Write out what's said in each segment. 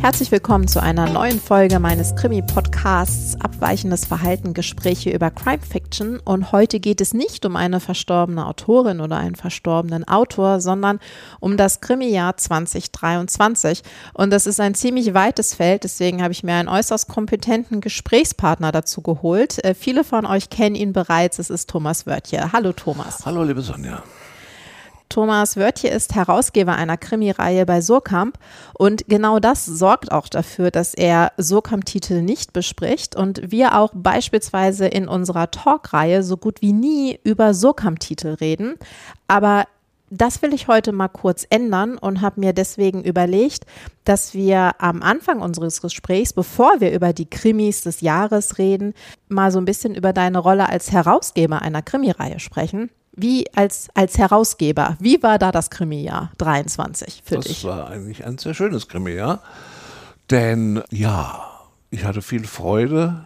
Herzlich willkommen zu einer neuen Folge meines Krimi-Podcasts Abweichendes Verhalten Gespräche über Crime Fiction. Und heute geht es nicht um eine verstorbene Autorin oder einen verstorbenen Autor, sondern um das Krimi-Jahr 2023. Und das ist ein ziemlich weites Feld, deswegen habe ich mir einen äußerst kompetenten Gesprächspartner dazu geholt. Äh, viele von euch kennen ihn bereits. Es ist Thomas Wörtje. Hallo Thomas. Hallo liebe Sonja. Thomas Wörtje ist Herausgeber einer Krimireihe bei Surkamp und genau das sorgt auch dafür, dass er Surkamp-Titel nicht bespricht und wir auch beispielsweise in unserer Talkreihe so gut wie nie über Surkamp-Titel reden. Aber das will ich heute mal kurz ändern und habe mir deswegen überlegt, dass wir am Anfang unseres Gesprächs, bevor wir über die Krimis des Jahres reden, mal so ein bisschen über deine Rolle als Herausgeber einer Krimireihe sprechen wie als, als Herausgeber, wie war da das Krimi-Jahr 23 für das dich? Das war eigentlich ein sehr schönes Krimi-Jahr, denn ja, ich hatte viel Freude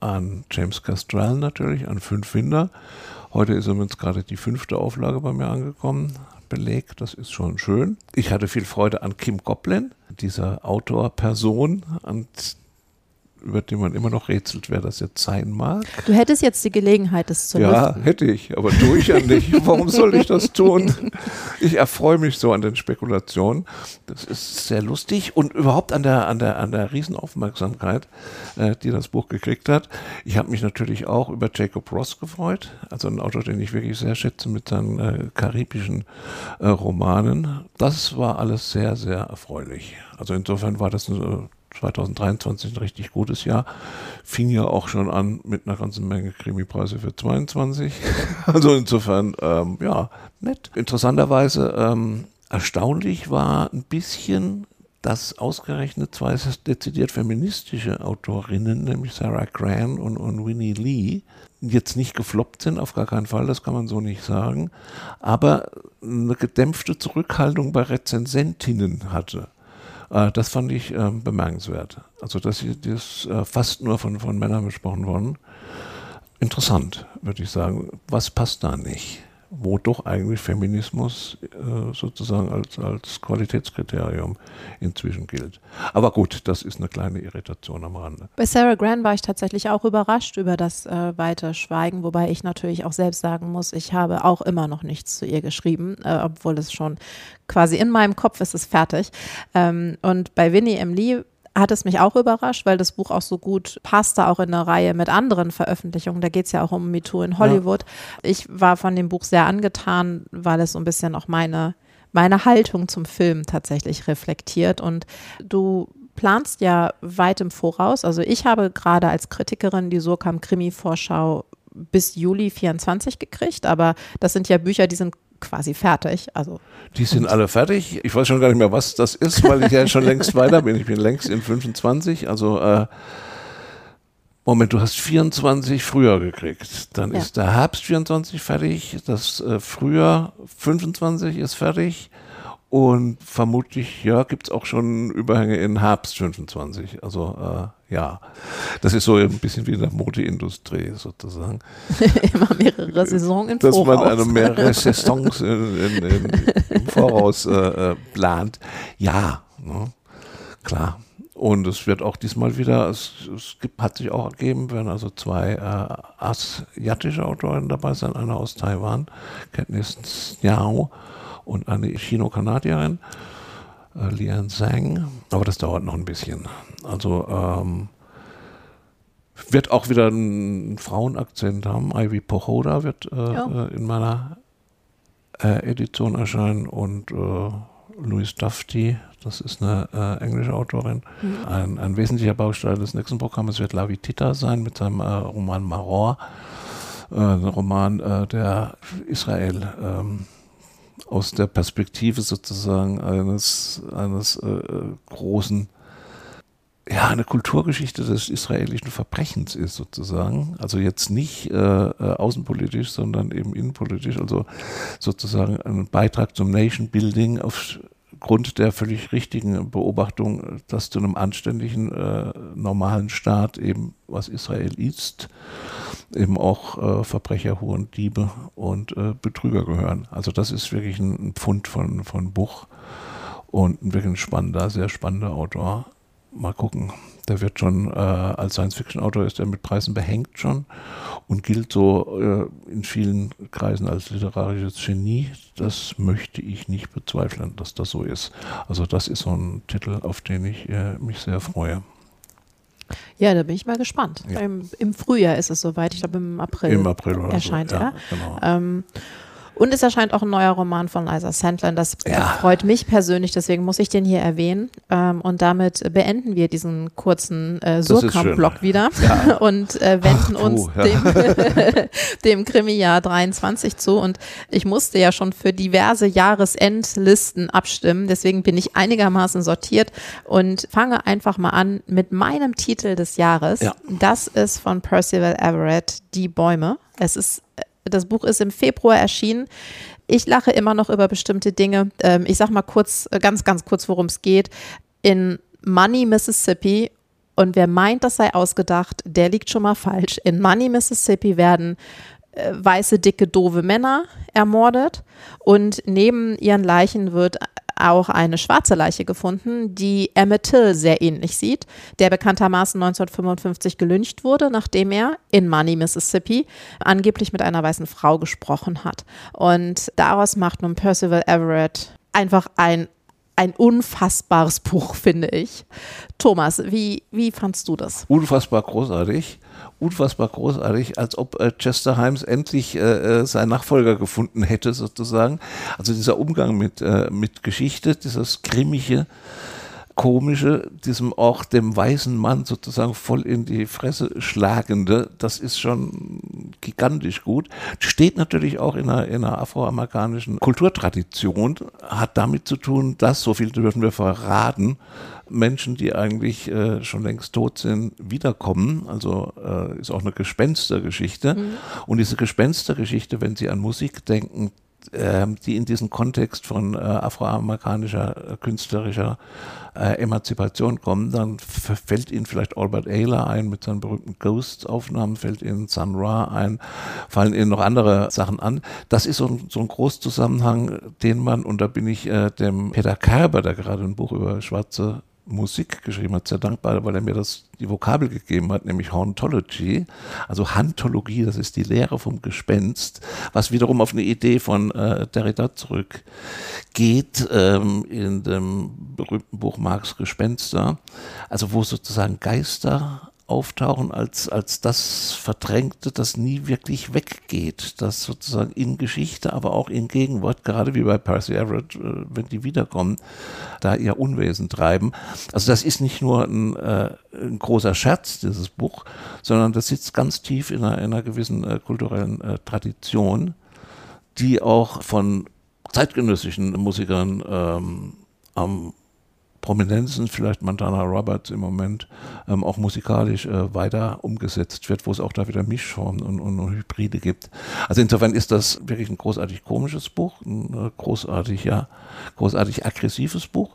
an James Castrell natürlich, an Fünf Winder. Heute ist übrigens gerade die fünfte Auflage bei mir angekommen, belegt, das ist schon schön. Ich hatte viel Freude an Kim Coplin, dieser Autor-Person, an über den man immer noch rätselt, wer das jetzt sein mag. Du hättest jetzt die Gelegenheit, das zu Ja, lüften. hätte ich, aber tue ich ja nicht. Warum soll ich das tun? Ich erfreue mich so an den Spekulationen. Das ist sehr lustig und überhaupt an der, an der, an der Riesenaufmerksamkeit, äh, die das Buch gekriegt hat. Ich habe mich natürlich auch über Jacob Ross gefreut, also ein Autor, den ich wirklich sehr schätze mit seinen äh, karibischen äh, Romanen. Das war alles sehr, sehr erfreulich. Also insofern war das eine 2023 ein richtig gutes Jahr. Fing ja auch schon an mit einer ganzen Menge Krimipreise für 22. also insofern, ähm, ja, nett. Interessanterweise ähm, erstaunlich war ein bisschen, dass ausgerechnet zwei dezidiert feministische Autorinnen, nämlich Sarah Gran und, und Winnie Lee, jetzt nicht gefloppt sind, auf gar keinen Fall, das kann man so nicht sagen, aber eine gedämpfte Zurückhaltung bei Rezensentinnen hatte. Äh, das fand ich äh, bemerkenswert. Also, dass das äh, fast nur von, von Männern besprochen worden. Interessant, würde ich sagen. Was passt da nicht? Wo doch eigentlich Feminismus äh, sozusagen als, als Qualitätskriterium inzwischen gilt. Aber gut, das ist eine kleine Irritation am Rande. Bei Sarah Grant war ich tatsächlich auch überrascht über das äh, weite Schweigen, wobei ich natürlich auch selbst sagen muss, ich habe auch immer noch nichts zu ihr geschrieben, äh, obwohl es schon quasi in meinem Kopf ist es fertig. Ähm, und bei Winnie M. Lee hat es mich auch überrascht, weil das Buch auch so gut passte, auch in eine Reihe mit anderen Veröffentlichungen. Da geht es ja auch um MeToo in Hollywood. Ja. Ich war von dem Buch sehr angetan, weil es so ein bisschen auch meine, meine Haltung zum Film tatsächlich reflektiert. Und du planst ja weit im Voraus. Also ich habe gerade als Kritikerin die Surkam Krimi-Vorschau bis Juli 24 gekriegt, aber das sind ja Bücher, die sind quasi fertig. Also die sind alle fertig. Ich weiß schon gar nicht mehr, was das ist, weil ich ja schon längst weiter bin. Ich bin längst in 25. Also äh, Moment, du hast 24 früher gekriegt. Dann ja. ist der Herbst 24 fertig, das äh, Frühjahr 25 ist fertig und vermutlich, ja, gibt es auch schon Überhänge in Herbst 25. Also äh, ja, das ist so ein bisschen wie in der Modeindustrie sozusagen. Immer mehrere Saisons im Dass Voraus. man eine mehrere Saisons in, in, in, im Voraus äh, äh, plant. Ja, ne? klar. Und es wird auch diesmal wieder, es, es gibt, hat sich auch ergeben, werden also zwei äh, asiatische Autoren dabei sein, einer aus Taiwan, Kenntnis Niao und eine Chino-Kanadierin, äh, Lian Zhang. Aber das dauert noch ein bisschen. Also ähm, wird auch wieder einen Frauenakzent haben. Ivy Pochoda wird äh, ja. Äh, in meiner äh, Edition erscheinen und äh, Louise Dufty, das ist eine äh, englische Autorin. Mhm. Ein, ein, wesentlicher Baustein des nächsten Programmes wird Lavi Tita sein mit seinem äh, Roman Maror. ein Roman, der Israel ähm, aus der Perspektive sozusagen eines, eines äh, großen, ja, eine Kulturgeschichte des israelischen Verbrechens ist sozusagen. Also jetzt nicht äh, äh außenpolitisch, sondern eben innenpolitisch. Also sozusagen ein Beitrag zum Nation Building aufgrund der völlig richtigen Beobachtung, dass zu einem anständigen, äh, normalen Staat eben, was Israel ist, eben auch äh, Verbrecher, Huren, Diebe und äh, Betrüger gehören. Also das ist wirklich ein, ein Pfund von, von Buch. und ein wirklich spannender, sehr spannender Autor. Mal gucken. Der wird schon äh, als Science-Fiction-Autor ist er mit Preisen behängt schon und gilt so äh, in vielen Kreisen als literarisches Genie. Das möchte ich nicht bezweifeln, dass das so ist. Also das ist so ein Titel, auf den ich äh, mich sehr freue. Ja, da bin ich mal gespannt. Ja. Im, Im, Frühjahr ist es soweit. Ich glaube, im April, Im April erscheint so. ja, er. Genau. Ähm, und es erscheint auch ein neuer Roman von Liza Sandlin. Das ja. freut mich persönlich, deswegen muss ich den hier erwähnen. Ähm, und damit beenden wir diesen kurzen äh, Surkamp-Block wieder ja. und äh, wenden Ach, puh, uns ja. dem, dem Krimi-Jahr 23 zu. Und ich musste ja schon für diverse Jahresendlisten abstimmen. Deswegen bin ich einigermaßen sortiert und fange einfach mal an mit meinem Titel des Jahres. Ja. Das ist von Percival Everett, Die Bäume. Es ist das Buch ist im Februar erschienen. Ich lache immer noch über bestimmte Dinge. Ähm, ich sag mal kurz, äh, ganz, ganz kurz, worum es geht. In Money, Mississippi und wer meint, das sei ausgedacht, der liegt schon mal falsch. In Money, Mississippi werden äh, weiße, dicke, doofe Männer ermordet und neben ihren Leichen wird auch eine schwarze Leiche gefunden, die Emmett Till sehr ähnlich sieht, der bekanntermaßen 1955 gelyncht wurde, nachdem er in Money, Mississippi angeblich mit einer weißen Frau gesprochen hat. Und daraus macht nun Percival Everett einfach ein ein unfassbares Buch, finde ich. Thomas, wie, wie fandst du das? Unfassbar großartig unfassbar großartig, als ob äh, Chester Himes endlich äh, äh, seinen Nachfolger gefunden hätte, sozusagen. Also dieser Umgang mit, äh, mit Geschichte, dieses grimmige, komische, diesem auch dem weißen Mann sozusagen voll in die Fresse schlagende, das ist schon gigantisch gut. Steht natürlich auch in einer, in einer afroamerikanischen Kulturtradition, hat damit zu tun, dass, so viel dürfen wir verraten, Menschen, die eigentlich äh, schon längst tot sind, wiederkommen. Also äh, ist auch eine Gespenstergeschichte. Mhm. Und diese Gespenstergeschichte, wenn Sie an Musik denken, ähm, die in diesen Kontext von äh, afroamerikanischer äh, künstlerischer äh, Emanzipation kommen, dann fällt Ihnen vielleicht Albert Ayler ein mit seinen berühmten Ghosts-Aufnahmen, fällt Ihnen Sun Ra ein, fallen Ihnen noch andere Sachen an. Das ist so ein, so ein Großzusammenhang, den man, und da bin ich äh, dem Peter Kerber, der gerade ein Buch über schwarze Musik geschrieben hat, sehr dankbar, weil er mir das, die Vokabel gegeben hat, nämlich Hauntology, also Hantologie, das ist die Lehre vom Gespenst, was wiederum auf eine Idee von äh, Derrida zurückgeht, ähm, in dem berühmten Buch Marx Gespenster, also wo sozusagen Geister auftauchen als, als das Verdrängte, das nie wirklich weggeht, das sozusagen in Geschichte, aber auch in Gegenwart, gerade wie bei Percy Everett, äh, wenn die wiederkommen, da ihr Unwesen treiben. Also das ist nicht nur ein, äh, ein großer Scherz, dieses Buch, sondern das sitzt ganz tief in einer, in einer gewissen äh, kulturellen äh, Tradition, die auch von zeitgenössischen Musikern ähm, am Prominenzen, vielleicht Montana Roberts im Moment, ähm, auch musikalisch äh, weiter umgesetzt wird, wo es auch da wieder Mischformen und, und, und, Hybride gibt. Also insofern ist das wirklich ein großartig komisches Buch, ein äh, großartig, ja, großartig aggressives Buch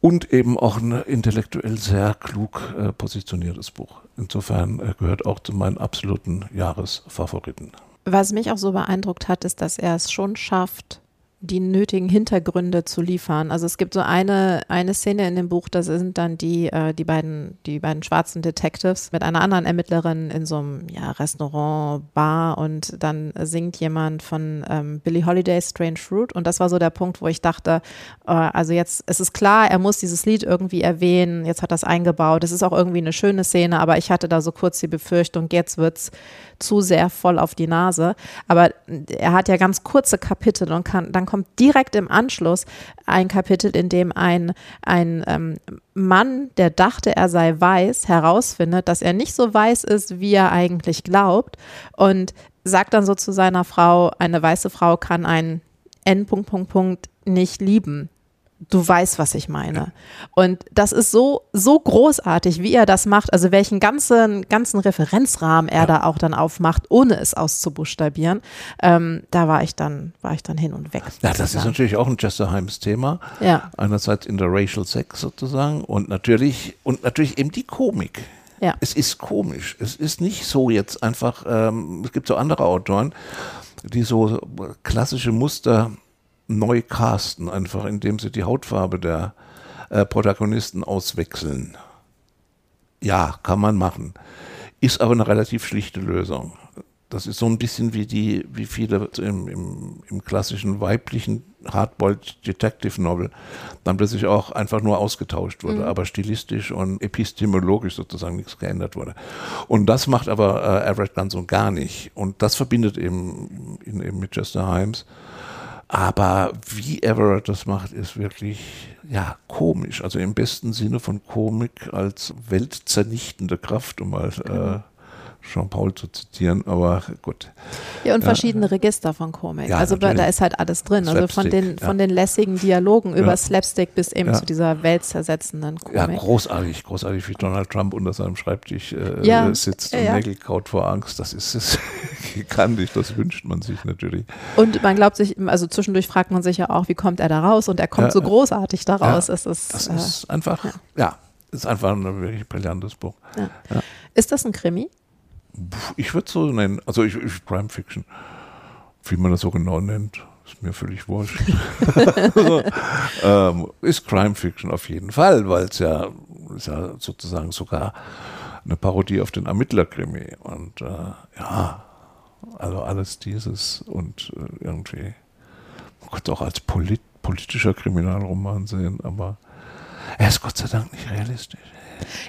und eben auch ein intellektuell sehr klug äh, positioniertes Buch. Insofern äh, gehört auch zu meinen absoluten Jahresfavoriten. Was mich auch so beeindruckt hat, ist, dass er es schon schafft, die nötigen Hintergründe zu liefern. Also es gibt so eine, eine Szene in dem Buch, da sind dann die, äh, die, beiden, die beiden schwarzen Detectives mit einer anderen Ermittlerin in so einem ja, Restaurant, Bar und dann singt jemand von ähm, Billie Holiday Strange Fruit und das war so der Punkt, wo ich dachte, äh, also jetzt, es ist klar, er muss dieses Lied irgendwie erwähnen, jetzt hat das eingebaut, es ist auch irgendwie eine schöne Szene, aber ich hatte da so kurz die Befürchtung, jetzt wird's zu sehr voll auf die Nase. Aber er hat ja ganz kurze Kapitel und kann, dann kommt direkt im Anschluss ein Kapitel, in dem ein, ein ähm, Mann, der dachte, er sei weiß, herausfindet, dass er nicht so weiß ist, wie er eigentlich glaubt und sagt dann so zu seiner Frau, eine weiße Frau kann einen N. Punkt, Punkt, Punkt nicht lieben du weißt, was ich meine. Und das ist so, so großartig, wie er das macht, also welchen ganzen, ganzen Referenzrahmen er ja. da auch dann aufmacht, ohne es auszubuchstabieren. Ähm, da war ich dann, war ich dann hin und weg. Ja, das ist natürlich auch ein Chester Himes Thema. Ja. Einerseits in der Racial Sex sozusagen und natürlich, und natürlich eben die Komik. Ja. Es ist komisch. Es ist nicht so jetzt einfach, ähm, es gibt so andere Autoren, die so klassische Muster neu casten, einfach indem sie die Hautfarbe der äh, Protagonisten auswechseln. Ja, kann man machen. Ist aber eine relativ schlichte Lösung. Das ist so ein bisschen wie die, wie viele im, im, im klassischen weiblichen Hardboiled Detective Novel dann plötzlich auch einfach nur ausgetauscht wurde, mhm. aber stilistisch und epistemologisch sozusagen nichts geändert wurde. Und das macht aber äh, Everett ganz und gar nicht. Und das verbindet eben, eben mit Chester Himes. Aber wie Everett das macht, ist wirklich ja komisch. Also im besten Sinne von Komik als weltzernichtende Kraft, um mal äh, Jean-Paul zu zitieren, aber gut. Ja, und ja. verschiedene Register von Komik. Ja, also natürlich. da ist halt alles drin. Slapstick, also von den, von den lässigen Dialogen über Slapstick bis eben zu dieser weltzersetzenden Komik. Ja, großartig, großartig, wie Donald Trump unter seinem Schreibtisch äh, sitzt und Nägel kaut vor Angst. Das ist es gigantisch, das wünscht man sich natürlich. Und man glaubt sich, also zwischendurch fragt man sich ja auch, wie kommt er da raus? Und er kommt so großartig da raus. es ist, das ist äh, einfach, ja. ist einfach ein wirklich brillantes Buch. Ist das ein Krimi? Ich würde es so nennen. Also ich, ich, Crime Fiction, wie man das so genau nennt, ist mir völlig wurscht. ähm, ist Crime Fiction auf jeden Fall, weil es ja, ist ja sozusagen sogar eine Parodie auf den Ermittlerkrimi. Und äh, ja, also alles dieses und äh, irgendwie, man könnte auch als polit politischer Kriminalroman sehen, aber er ist Gott sei Dank nicht realistisch.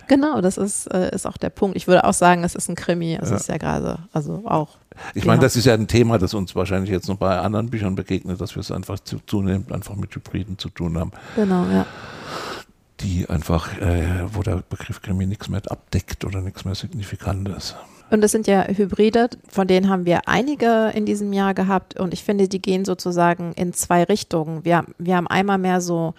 Genau, das ist, äh, ist auch der Punkt. Ich würde auch sagen, es ist ein Krimi. Es ja. ist ja gerade, also auch. Ich meine, das ist ja ein Thema, das uns wahrscheinlich jetzt noch bei anderen Büchern begegnet, dass wir es einfach zu, zunehmend einfach mit Hybriden zu tun haben. Genau, ja. Die einfach, äh, wo der Begriff Krimi nichts mehr abdeckt oder nichts mehr Signifikantes. Und das sind ja Hybride, von denen haben wir einige in diesem Jahr gehabt und ich finde, die gehen sozusagen in zwei Richtungen. Wir, wir haben einmal mehr so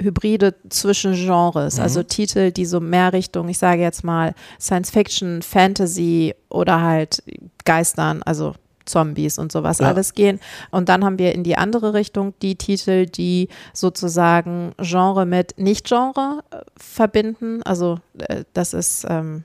Hybride zwischen Genres, mhm. also Titel, die so mehr Richtung, ich sage jetzt mal, Science Fiction, Fantasy oder halt Geistern, also Zombies und sowas ja. alles gehen. Und dann haben wir in die andere Richtung die Titel, die sozusagen Genre mit Nicht-Genre äh, verbinden. Also äh, das ist ähm,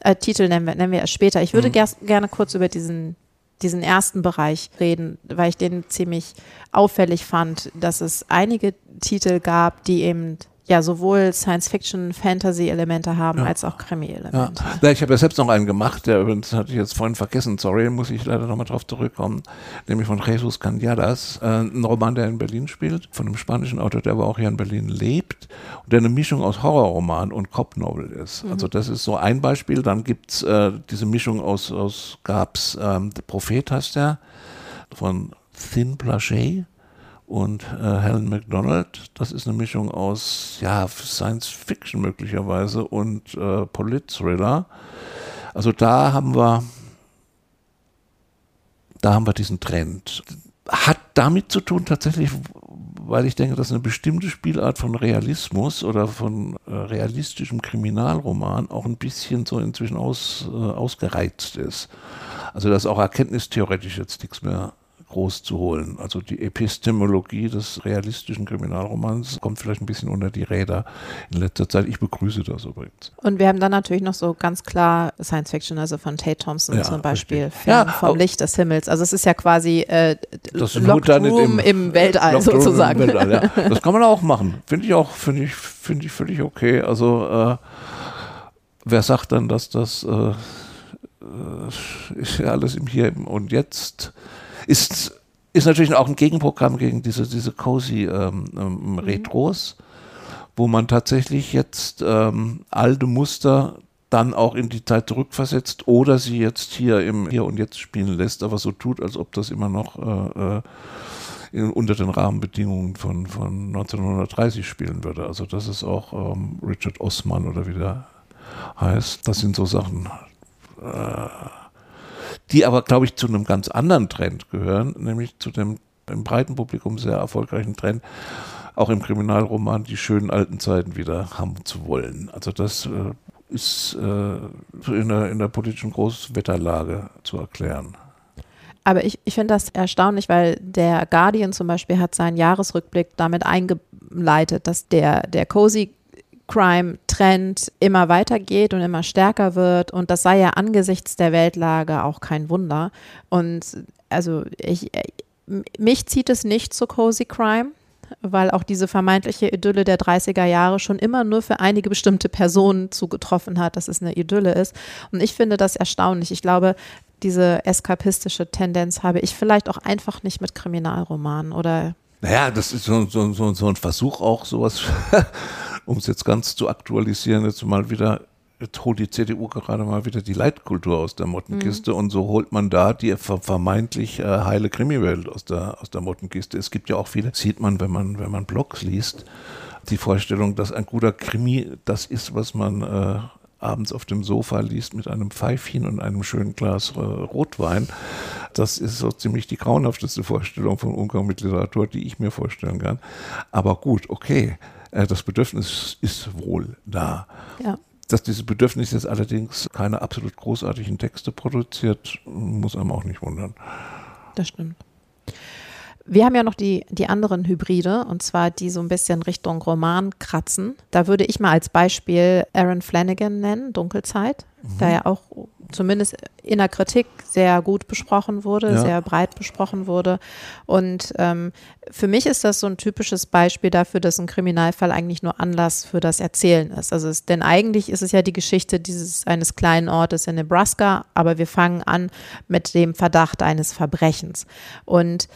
äh, Titel nennen wir, nennen wir erst später. Ich würde mhm. ger gerne kurz über diesen diesen ersten Bereich reden, weil ich den ziemlich auffällig fand, dass es einige Titel gab, die eben ja sowohl Science-Fiction, Fantasy-Elemente haben, ja. als auch Krimi-Elemente. Ja. ich habe ja selbst noch einen gemacht, der übrigens hatte ich jetzt vorhin vergessen, sorry, muss ich leider nochmal drauf zurückkommen, nämlich von Jesus Cañadas, äh, ein Roman, der in Berlin spielt, von einem spanischen Autor, der aber auch hier in Berlin lebt und der eine Mischung aus Horrorroman und Cop-Novel ist. Mhm. Also das ist so ein Beispiel, dann gibt's äh, diese Mischung aus, aus gab's, ähm, der Prophet heißt der, von Thin Plachet, und äh, Helen MacDonald. Das ist eine Mischung aus ja, Science Fiction möglicherweise und äh, Polit-Thriller. Also da haben wir, da haben wir diesen Trend. Hat damit zu tun tatsächlich, weil ich denke, dass eine bestimmte Spielart von Realismus oder von äh, realistischem Kriminalroman auch ein bisschen so inzwischen aus, äh, ausgereizt ist. Also dass auch erkenntnistheoretisch jetzt nichts mehr groß zu holen. Also die Epistemologie des realistischen Kriminalromans kommt vielleicht ein bisschen unter die Räder in letzter Zeit. Ich begrüße das übrigens. Und wir haben dann natürlich noch so ganz klar Science Fiction, also von Tate Thompson ja, zum Beispiel, ja, vom Licht des Himmels. Also es ist ja quasi äh, das Locked Room im, im Weltall sozusagen. Im Weltall, ja. Das kann man auch machen. Finde ich auch, finde ich, finde ich völlig okay. Also äh, wer sagt dann, dass das äh, äh ist ja alles im Hier und Jetzt ist, ist natürlich auch ein Gegenprogramm gegen diese, diese cozy ähm, ähm, mhm. Retros, wo man tatsächlich jetzt ähm, alte Muster dann auch in die Zeit zurückversetzt oder sie jetzt hier im Hier und Jetzt spielen lässt, aber so tut, als ob das immer noch äh, äh in, unter den Rahmenbedingungen von, von 1930 spielen würde. Also das ist auch ähm, Richard Osman oder wie der heißt. Das sind so Sachen. Äh, die aber, glaube ich, zu einem ganz anderen Trend gehören, nämlich zu dem im breiten Publikum sehr erfolgreichen Trend, auch im Kriminalroman die schönen alten Zeiten wieder haben zu wollen. Also das äh, ist äh, in, der, in der politischen Großwetterlage zu erklären. Aber ich, ich finde das erstaunlich, weil der Guardian zum Beispiel hat seinen Jahresrückblick damit eingeleitet, dass der, der Cozy Crime-Trend immer weitergeht und immer stärker wird. Und das sei ja angesichts der Weltlage auch kein Wunder. Und also ich, mich zieht es nicht zu Cozy Crime weil auch diese vermeintliche Idylle der 30er Jahre schon immer nur für einige bestimmte Personen zugetroffen hat, dass es eine Idylle ist. Und ich finde das erstaunlich. Ich glaube, diese eskapistische Tendenz habe ich vielleicht auch einfach nicht mit Kriminalromanen oder. Naja, das ist so, so, so, so ein Versuch auch, sowas, um es jetzt ganz zu aktualisieren, jetzt mal wieder jetzt holt die CDU gerade mal wieder die Leitkultur aus der Mottenkiste mhm. und so holt man da die vermeintlich äh, heile Krimiwelt aus der, aus der Mottenkiste. Es gibt ja auch viele, sieht man, wenn man, wenn man Blogs liest, die Vorstellung, dass ein guter Krimi das ist, was man äh, abends auf dem Sofa liest mit einem Pfeifchen und einem schönen Glas äh, Rotwein. Das ist so ziemlich die grauenhafteste Vorstellung von Umgang mit Literatur, die ich mir vorstellen kann. Aber gut, okay, äh, das Bedürfnis ist wohl da. Ja. Dass dieses Bedürfnis jetzt allerdings keine absolut großartigen Texte produziert, muss einem auch nicht wundern. Das stimmt. Wir haben ja noch die, die anderen Hybride, und zwar die so ein bisschen Richtung Roman kratzen. Da würde ich mal als Beispiel Aaron Flanagan nennen, Dunkelzeit, mhm. da ja auch zumindest in der Kritik sehr gut besprochen wurde, ja. sehr breit besprochen wurde. Und ähm, für mich ist das so ein typisches Beispiel dafür, dass ein Kriminalfall eigentlich nur Anlass für das Erzählen ist. Also es, denn eigentlich ist es ja die Geschichte dieses eines kleinen Ortes in Nebraska, aber wir fangen an mit dem Verdacht eines Verbrechens. Und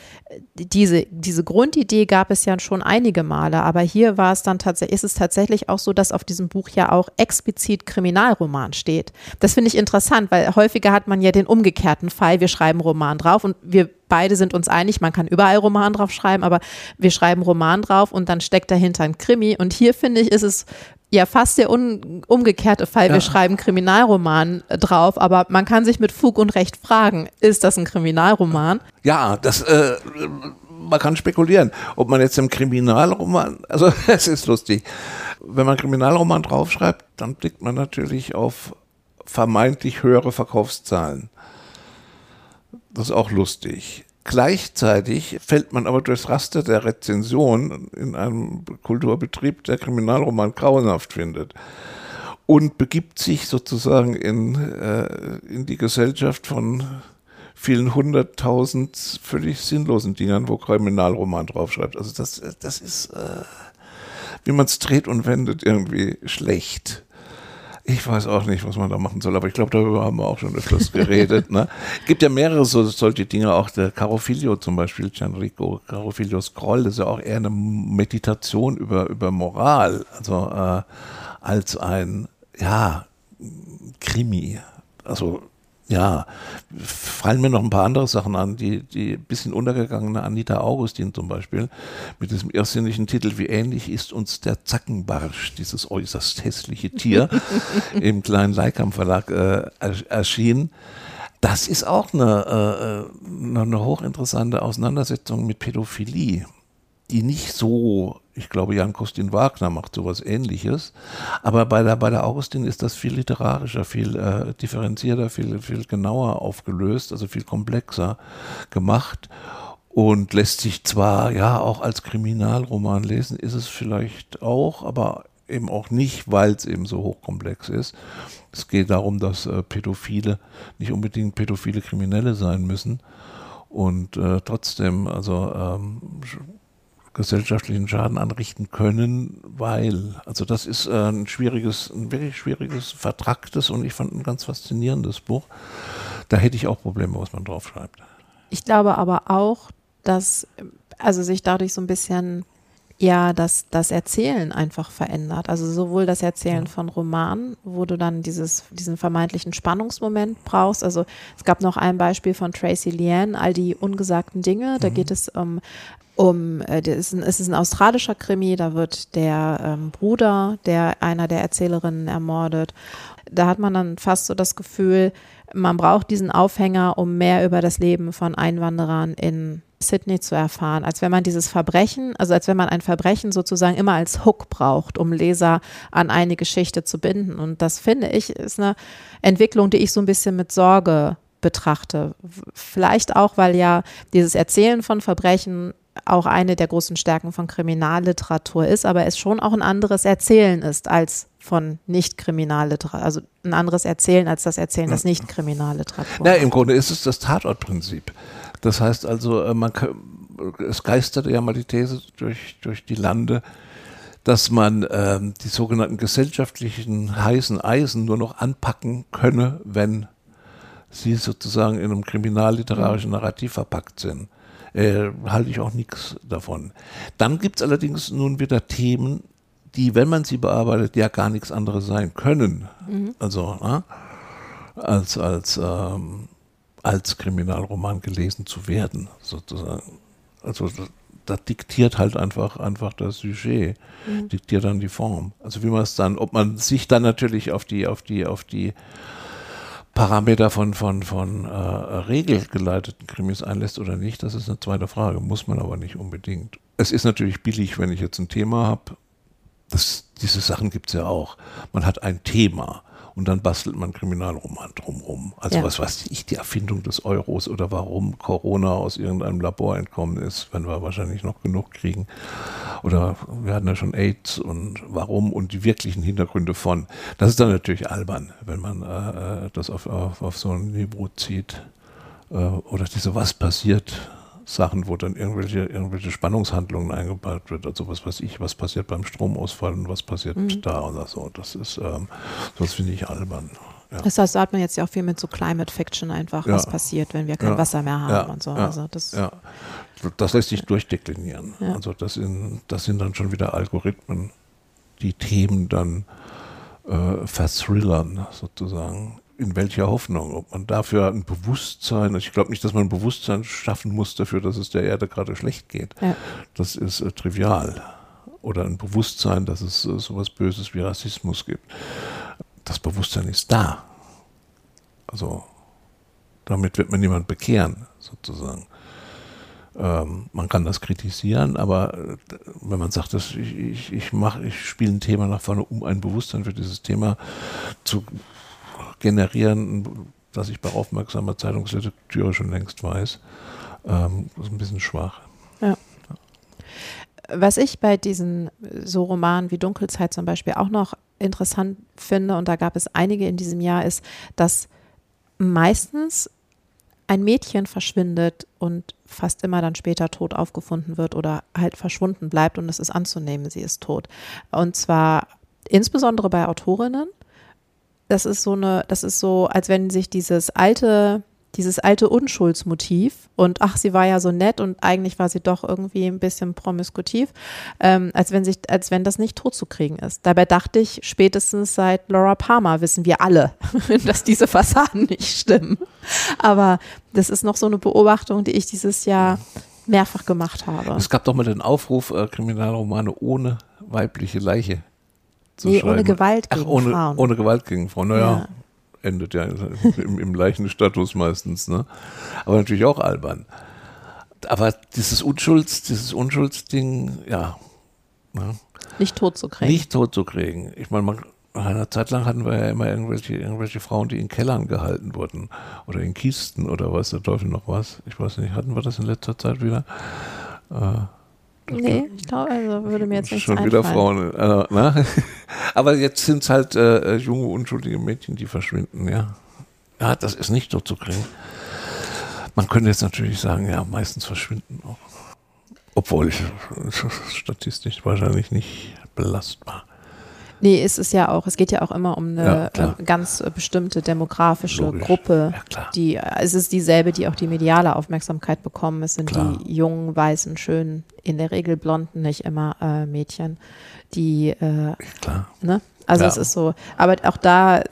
diese, diese Grundidee gab es ja schon einige Male, aber hier war es dann tatsächlich, ist es tatsächlich auch so, dass auf diesem Buch ja auch explizit Kriminalroman steht. Das finde ich interessant, weil häufiger hat man ja den umgekehrten Fall, wir schreiben Roman drauf und wir beide sind uns einig, man kann überall Roman drauf schreiben, aber wir schreiben Roman drauf und dann steckt dahinter ein Krimi. Und hier finde ich, ist es ja fast der un umgekehrte Fall. Ja. Wir schreiben Kriminalroman drauf, aber man kann sich mit Fug und Recht fragen, ist das ein Kriminalroman? Ja, das, äh, man kann spekulieren, ob man jetzt im Kriminalroman, also es ist lustig, wenn man Kriminalroman draufschreibt, dann blickt man natürlich auf vermeintlich höhere Verkaufszahlen. Das ist auch lustig. Gleichzeitig fällt man aber durchs Raster der Rezension in einem Kulturbetrieb, der Kriminalroman grauenhaft findet und begibt sich sozusagen in, äh, in die Gesellschaft von vielen hunderttausend völlig sinnlosen Dingern, wo Kriminalroman draufschreibt. Also das, das ist, äh, wie man es dreht und wendet, irgendwie schlecht. Ich weiß auch nicht, was man da machen soll, aber ich glaube, darüber haben wir auch schon öfters geredet. Ne? Gibt ja mehrere so, solche Dinge, auch der Carofilio zum Beispiel, Gianrico Carofilios das ist ja auch eher eine Meditation über, über Moral, also äh, als ein, ja, Krimi. Also ja, fallen mir noch ein paar andere Sachen an, die, die bisschen untergegangene Anita Augustin zum Beispiel, mit diesem irrsinnigen Titel, wie ähnlich ist uns der Zackenbarsch, dieses äußerst hässliche Tier, im kleinen Leikam Verlag äh, erschienen. Das ist auch eine, äh, eine hochinteressante Auseinandersetzung mit Pädophilie die nicht so, ich glaube, Jan Kostin Wagner macht sowas ähnliches, aber bei der, bei der Augustin ist das viel literarischer, viel äh, differenzierter, viel, viel genauer aufgelöst, also viel komplexer gemacht und lässt sich zwar ja auch als Kriminalroman lesen, ist es vielleicht auch, aber eben auch nicht, weil es eben so hochkomplex ist. Es geht darum, dass äh, Pädophile nicht unbedingt pädophile Kriminelle sein müssen und äh, trotzdem also ähm, gesellschaftlichen Schaden anrichten können, weil, also das ist äh, ein schwieriges, ein wirklich schwieriges, vertracktes und ich fand ein ganz faszinierendes Buch. Da hätte ich auch Probleme, was man draufschreibt. Ich glaube aber auch, dass also sich dadurch so ein bisschen ja das, das Erzählen einfach verändert. Also sowohl das Erzählen von Romanen, wo du dann dieses, diesen vermeintlichen Spannungsmoment brauchst. Also es gab noch ein Beispiel von Tracy Liane, all die ungesagten Dinge. Da mhm. geht es um um, äh, es ist, ein, ein australischer Krimi, da wird der ähm, Bruder der einer der Erzählerinnen ermordet. Da hat man dann fast so das Gefühl, man braucht diesen Aufhänger, um mehr über das Leben von Einwanderern in Sydney zu erfahren, als wenn man dieses Verbrechen, also als wenn man ein Verbrechen sozusagen immer als Hook braucht, um Leser an eine Geschichte zu binden. Und das finde ich ist eine Entwicklung, die ich so ein bisschen mit Sorge betrachte. Vielleicht auch, weil ja dieses Erzählen von Verbrechen auch eine der großen Stärken von Kriminalliteratur ist, aber es schon auch ein anderes Erzählen ist als von Nicht-Kriminalliteratur, also ein anderes Erzählen als das Erzählen des Nicht-Kriminalliteratur. Ja, im Grunde ist es das Tatortprinzip. Das heißt also, äh, man es geisterte ja mal die These durch, durch die Lande, dass man ähm, die sogenannten gesellschaftlichen heißen Eisen nur noch anpacken könne, wenn sie sozusagen in einem kriminalliterarischen Narrativ verpackt sind. Äh, halte ich auch nichts davon. Dann gibt es allerdings nun wieder Themen, die, wenn man sie bearbeitet, ja gar nichts anderes sein können. Mhm. Also na, als, als, ähm, als Kriminalroman gelesen zu werden, sozusagen. Also da diktiert halt einfach, einfach das Sujet, mhm. diktiert dann die Form. Also wie man es dann, ob man sich dann natürlich auf die, auf die, auf die Parameter von, von, von äh, regelgeleiteten Krimis einlässt oder nicht, das ist eine zweite Frage, muss man aber nicht unbedingt. Es ist natürlich billig, wenn ich jetzt ein Thema habe, diese Sachen gibt es ja auch. Man hat ein Thema und dann bastelt man Kriminalroman drumherum. Also ja. was weiß ich, die Erfindung des Euros oder warum Corona aus irgendeinem Labor entkommen ist, wenn wir wahrscheinlich noch genug kriegen. Oder wir hatten ja schon AIDS und warum und die wirklichen Hintergründe von. Das ist dann natürlich albern, wenn man äh, äh das auf, auf, auf so ein Niveau zieht. Äh, oder diese Was passiert Sachen, wo dann irgendwelche, irgendwelche Spannungshandlungen eingebaut wird. Also was weiß ich, was passiert beim Stromausfall und was passiert mhm. da oder so. Das ist, ähm, das finde ich albern. Ja. Das heißt, da hat man jetzt ja auch viel mit so Climate Fiction einfach, ja. was passiert, wenn wir kein ja. Wasser mehr haben und so. Also das, ja. das lässt sich durchdeklinieren. Also das sind, das sind dann schon wieder Algorithmen, die Themen dann äh, verthrillern sozusagen in welcher Hoffnung, ob man dafür ein Bewusstsein, ich glaube nicht, dass man ein Bewusstsein schaffen muss dafür, dass es der Erde gerade schlecht geht. Ja. Das ist äh, trivial. Oder ein Bewusstsein, dass es äh, sowas Böses wie Rassismus gibt. Das Bewusstsein ist da. Also damit wird man niemand bekehren, sozusagen. Ähm, man kann das kritisieren, aber äh, wenn man sagt, dass ich, ich, ich mache, ich spiele ein Thema nach vorne, um ein Bewusstsein für dieses Thema zu generieren, das ich bei aufmerksamer Zeitungslektüre schon längst weiß. Ähm, ist ein bisschen schwach. Ja. Was ich bei diesen so Romanen wie Dunkelzeit zum Beispiel auch noch interessant finde, und da gab es einige in diesem Jahr, ist, dass meistens ein Mädchen verschwindet und fast immer dann später tot aufgefunden wird oder halt verschwunden bleibt und es ist anzunehmen, sie ist tot. Und zwar insbesondere bei Autorinnen, das ist so eine, das ist so, als wenn sich dieses alte, dieses alte Unschuldsmotiv und ach, sie war ja so nett und eigentlich war sie doch irgendwie ein bisschen promiskutiv, ähm, als wenn sich, als wenn das nicht totzukriegen ist. Dabei dachte ich, spätestens seit Laura Palmer wissen wir alle, dass diese Fassaden nicht stimmen. Aber das ist noch so eine Beobachtung, die ich dieses Jahr mehrfach gemacht habe. Es gab doch mal den Aufruf, äh, Kriminalromane ohne weibliche Leiche zu nee, schreiben. ohne Gewalt gegen Ach, ohne, Frauen. Ohne Gewalt gegen Frauen, naja. Ja. Endet ja im, im Leichenstatus meistens, ne? Aber natürlich auch albern. Aber dieses Unschulds, dieses Unschuldsding, ja. Ne? Nicht tot zu kriegen. Nicht tot zu kriegen. Ich meine, eine Zeit lang hatten wir ja immer irgendwelche, irgendwelche Frauen, die in Kellern gehalten wurden oder in Kisten oder was der Teufel noch was. Ich weiß nicht, hatten wir das in letzter Zeit wieder? Äh, Nee, ich glaube, also würde mir jetzt nicht Schon wieder Frauen. Äh, ne? Aber jetzt sind es halt äh, junge, unschuldige Mädchen, die verschwinden, ja. Ja, das ist nicht so zu kriegen. Man könnte jetzt natürlich sagen, ja, meistens verschwinden auch. Obwohl statistisch wahrscheinlich nicht belastbar. Nee, ist es ja auch. Es geht ja auch immer um eine ja, äh, ganz äh, bestimmte demografische Logisch. Gruppe. Ja, die, äh, es ist dieselbe, die auch die mediale Aufmerksamkeit bekommen. Es sind klar. die jungen, weißen, schönen, in der Regel blonden, nicht immer äh, Mädchen, die, äh, klar. ne? Also ja. es ist so. Aber auch da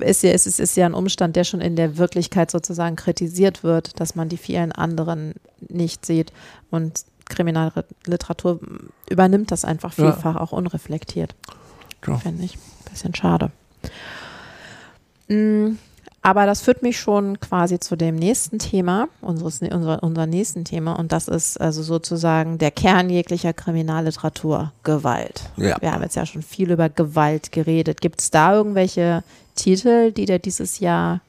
ist ja, es ist, ist ja ein Umstand, der schon in der Wirklichkeit sozusagen kritisiert wird, dass man die vielen anderen nicht sieht und Kriminalliteratur übernimmt das einfach vielfach ja. auch unreflektiert. Ja. Finde ich ein bisschen schade. Mm, aber das führt mich schon quasi zu dem nächsten Thema, unseres, unser, unser nächsten Thema, und das ist also sozusagen der Kern jeglicher Kriminalliteratur, Gewalt. Ja. Wir haben jetzt ja schon viel über Gewalt geredet. Gibt es da irgendwelche Titel, die dir dieses Jahr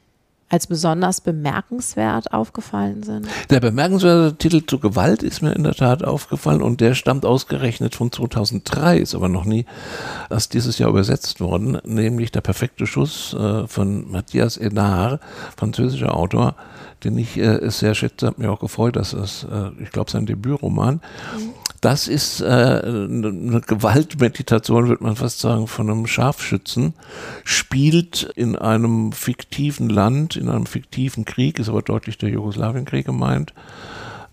als besonders bemerkenswert aufgefallen sind? Der bemerkenswerte Titel zu Gewalt ist mir in der Tat aufgefallen und der stammt ausgerechnet von 2003, ist aber noch nie erst dieses Jahr übersetzt worden, nämlich Der perfekte Schuss äh, von Matthias Enard, französischer Autor, den ich äh, sehr schätze, hat mir auch gefreut, dass es, äh, ich glaube, sein Debütroman. Mhm. Das ist äh, eine Gewaltmeditation, würde man fast sagen, von einem Scharfschützen, spielt in einem fiktiven Land, in einem fiktiven Krieg, ist aber deutlich der Jugoslawienkrieg gemeint,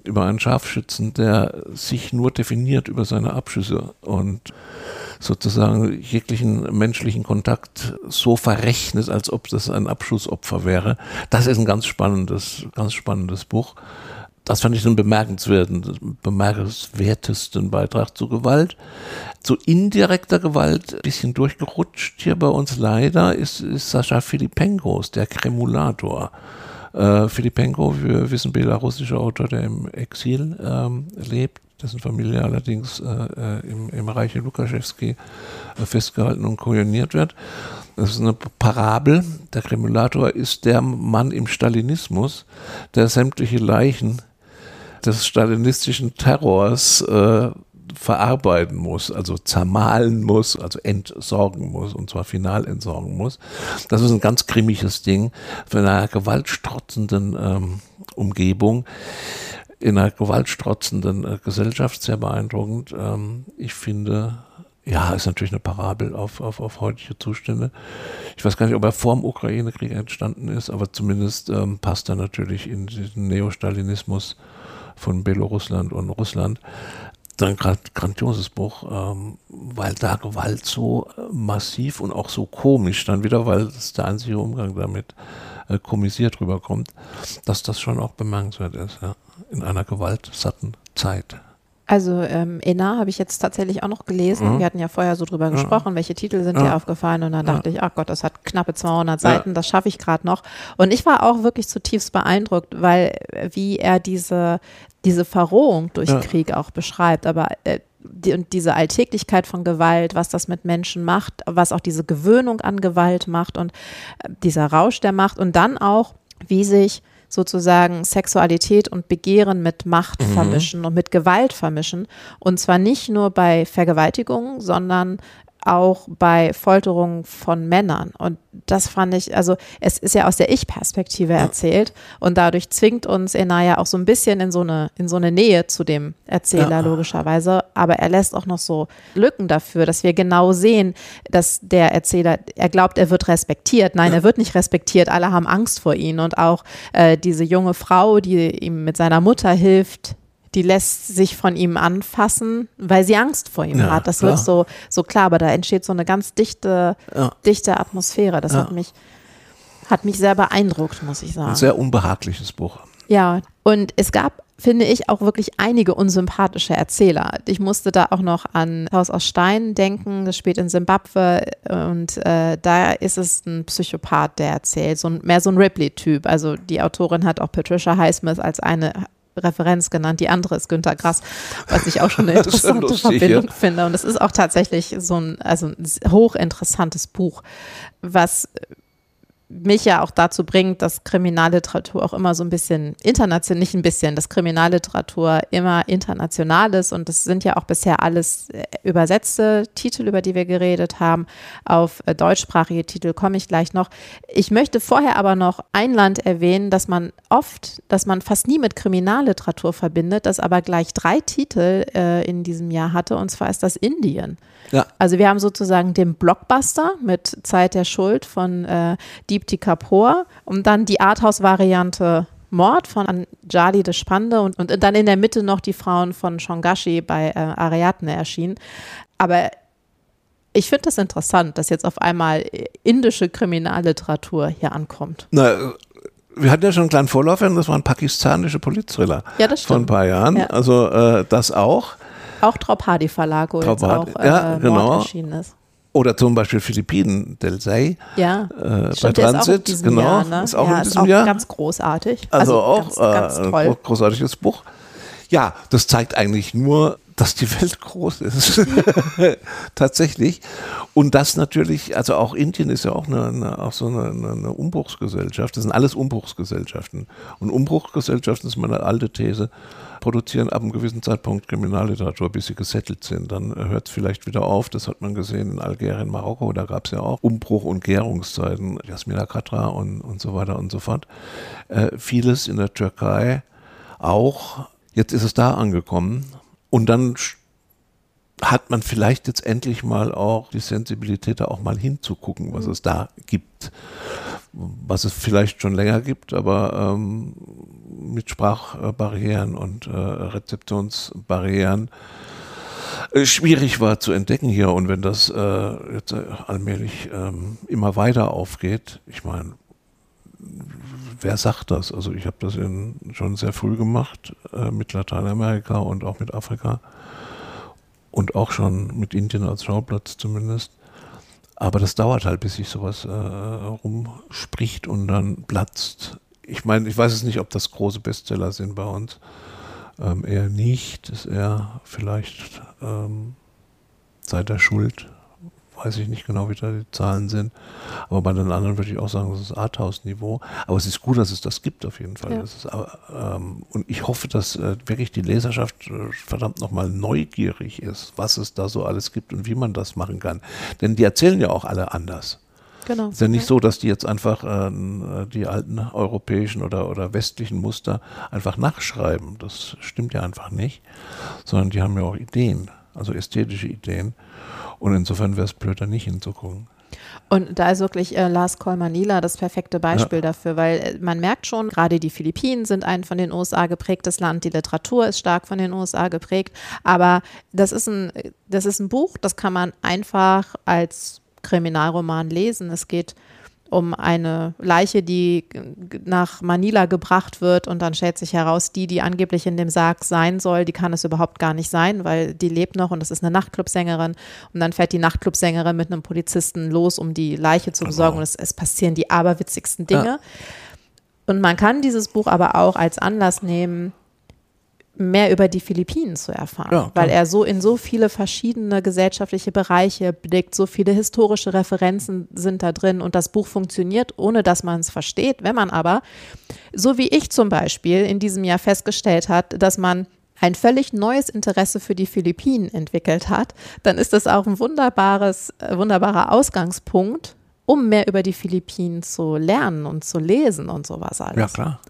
über einen Scharfschützen, der sich nur definiert über seine Abschüsse und sozusagen jeglichen menschlichen Kontakt so verrechnet, als ob das ein Abschussopfer wäre. Das ist ein ganz spannendes, ganz spannendes Buch. Das fand ich den bemerkenswerten, bemerkenswertesten Beitrag zu Gewalt. Zu indirekter Gewalt, ein bisschen durchgerutscht hier bei uns leider, ist, ist Sascha Filipenkos, der Kremulator. Äh, Filipenko, wir wissen, belarussischer Autor, der im Exil ähm, lebt, dessen Familie allerdings äh, äh, im, im Reiche Lukaschewski äh, festgehalten und koordiniert wird. Das ist eine Parabel. Der Kremulator ist der Mann im Stalinismus, der sämtliche Leichen des stalinistischen Terrors äh, verarbeiten muss, also zermahlen muss, also entsorgen muss und zwar final entsorgen muss. Das ist ein ganz grimmiges Ding für eine gewaltstrotzenden ähm, Umgebung in einer gewaltstrotzenden äh, Gesellschaft sehr beeindruckend. Ähm, ich finde, ja, ist natürlich eine Parabel auf, auf, auf heutige Zustände. Ich weiß gar nicht, ob er vor dem Ukraine-Krieg entstanden ist, aber zumindest ähm, passt er natürlich in diesen Neostalinismus von Belorussland und Russland. Ein grandioses Buch, ähm, weil da Gewalt so äh, massiv und auch so komisch dann wieder, weil es der einzige Umgang damit äh, komisiert rüberkommt, dass das schon auch bemerkenswert ist, ja, in einer gewaltsatten Zeit. Also ähm, Ena habe ich jetzt tatsächlich auch noch gelesen. Mhm. Wir hatten ja vorher so drüber gesprochen, welche Titel sind ja. dir aufgefallen und dann dachte ich, ach Gott, das hat knappe 200 Seiten, das schaffe ich gerade noch. Und ich war auch wirklich zutiefst beeindruckt, weil äh, wie er diese diese Verrohung durch ja. Krieg auch beschreibt, aber äh, die, und diese Alltäglichkeit von Gewalt, was das mit Menschen macht, was auch diese Gewöhnung an Gewalt macht und äh, dieser Rausch der Macht und dann auch, wie sich sozusagen Sexualität und Begehren mit Macht mhm. vermischen und mit Gewalt vermischen. Und zwar nicht nur bei Vergewaltigungen, sondern auch bei Folterungen von Männern. Und das fand ich, also es ist ja aus der Ich-Perspektive erzählt und dadurch zwingt uns Enaya auch so ein bisschen in so eine, in so eine Nähe zu dem Erzähler, ja. logischerweise. Aber er lässt auch noch so Lücken dafür, dass wir genau sehen, dass der Erzähler, er glaubt, er wird respektiert. Nein, ja. er wird nicht respektiert. Alle haben Angst vor ihm. Und auch äh, diese junge Frau, die ihm mit seiner Mutter hilft, die lässt sich von ihm anfassen, weil sie Angst vor ihm ja, hat. Das klar. wird so, so klar, aber da entsteht so eine ganz dichte, ja. dichte Atmosphäre. Das ja. hat mich, hat mich sehr beeindruckt, muss ich sagen. Ein sehr unbehagliches Buch. Ja, und es gab, finde ich, auch wirklich einige unsympathische Erzähler. Ich musste da auch noch an Haus aus Stein denken, das spielt in Simbabwe und äh, da ist es ein Psychopath, der erzählt, so ein, mehr so ein Ripley-Typ. Also die Autorin hat auch Patricia Highsmith als eine Referenz genannt. Die andere ist Günter Grass, was ich auch schon eine interessante lustig, Verbindung ja. finde. Und es ist auch tatsächlich so ein, also ein hochinteressantes Buch, was mich ja auch dazu bringt, dass Kriminalliteratur auch immer so ein bisschen international, nicht ein bisschen, dass Kriminalliteratur immer international ist und das sind ja auch bisher alles äh, übersetzte Titel, über die wir geredet haben. Auf äh, deutschsprachige Titel komme ich gleich noch. Ich möchte vorher aber noch ein Land erwähnen, das man oft, dass man fast nie mit Kriminalliteratur verbindet, das aber gleich drei Titel äh, in diesem Jahr hatte und zwar ist das Indien. Ja. Also wir haben sozusagen den Blockbuster mit Zeit der Schuld von äh, Deepti Kapoor und dann die Arthouse-Variante Mord von Anjali Deshpande und, und dann in der Mitte noch die Frauen von Shongashi bei äh, Ariadne erschienen. Aber ich finde das interessant, dass jetzt auf einmal indische Kriminalliteratur hier ankommt. Na, wir hatten ja schon einen kleinen Vorlauf, das waren pakistanische Politthriller ja, das stimmt. vor ein paar Jahren. Ja. Also äh, das auch. Auch Trauphadi Verlag, wo jetzt auch äh, ja, genau. erschienen ist. Oder zum Beispiel Philippinen, Del Zey. Ja, äh, bei Transit, ist genau. Jahr, ne? Ist auch ja, in diesem ist auch Jahr. ganz großartig. Also, also auch ganz, ganz äh, großartiges Buch. Ja, das zeigt eigentlich nur, dass die Welt groß ist. Tatsächlich. Und das natürlich, also auch Indien ist ja auch, eine, eine auch so eine, eine, Umbruchsgesellschaft. Das sind alles Umbruchsgesellschaften. Und Umbruchsgesellschaften ist meine alte These, produzieren ab einem gewissen Zeitpunkt Kriminalliteratur, bis sie gesettelt sind. Dann hört es vielleicht wieder auf. Das hat man gesehen in Algerien, Marokko. Da gab es ja auch Umbruch- und Gärungszeiten. Jasmina Katra und, und so weiter und so fort. Äh, vieles in der Türkei auch. Jetzt ist es da angekommen. Und dann hat man vielleicht jetzt endlich mal auch die Sensibilität, da auch mal hinzugucken, was mhm. es da gibt. Was es vielleicht schon länger gibt, aber ähm, mit Sprachbarrieren und äh, Rezeptionsbarrieren äh, schwierig war zu entdecken hier. Und wenn das äh, jetzt äh, allmählich ähm, immer weiter aufgeht, ich meine, wer sagt das? Also ich habe das schon sehr früh gemacht äh, mit Lateinamerika und auch mit Afrika und auch schon mit Indien als Schauplatz zumindest. Aber das dauert halt, bis sich sowas äh, rumspricht und dann platzt. Ich meine, ich weiß es nicht, ob das große Bestseller sind bei uns. Ähm, eher nicht. Ist eher vielleicht ähm, Zeit der Schuld weiß ich nicht genau, wie da die Zahlen sind. Aber bei den anderen würde ich auch sagen, das ist Arthouse-Niveau. Aber es ist gut, dass es das gibt auf jeden Fall. Ja. Ist, ähm, und ich hoffe, dass äh, wirklich die Leserschaft äh, verdammt nochmal neugierig ist, was es da so alles gibt und wie man das machen kann. Denn die erzählen ja auch alle anders. Genau. Es ist ja nicht so, dass die jetzt einfach äh, die alten europäischen oder, oder westlichen Muster einfach nachschreiben. Das stimmt ja einfach nicht. Sondern die haben ja auch Ideen, also ästhetische Ideen. Und insofern wäre es blöd, da nicht hinzugucken. Und da ist wirklich äh, Lars Kolmanila das perfekte Beispiel ja. dafür, weil äh, man merkt schon, gerade die Philippinen sind ein von den USA geprägtes Land, die Literatur ist stark von den USA geprägt, aber das ist ein, das ist ein Buch, das kann man einfach als Kriminalroman lesen. Es geht um eine Leiche, die nach Manila gebracht wird und dann stellt sich heraus, die, die angeblich in dem Sarg sein soll, die kann es überhaupt gar nicht sein, weil die lebt noch und das ist eine Nachtclubsängerin und dann fährt die Nachtclubsängerin mit einem Polizisten los, um die Leiche zu besorgen genau. und es, es, passieren die aberwitzigsten Dinge. Ja. Und man kann dieses Buch aber auch als Anlass nehmen, mehr über die Philippinen zu erfahren, ja, weil er so in so viele verschiedene gesellschaftliche Bereiche blickt, so viele historische Referenzen sind da drin und das Buch funktioniert, ohne dass man es versteht. Wenn man aber, so wie ich zum Beispiel in diesem Jahr festgestellt hat, dass man ein völlig neues Interesse für die Philippinen entwickelt hat, dann ist das auch ein wunderbares, äh, wunderbarer Ausgangspunkt, um mehr über die Philippinen zu lernen und zu lesen und sowas alles. Ja, klar.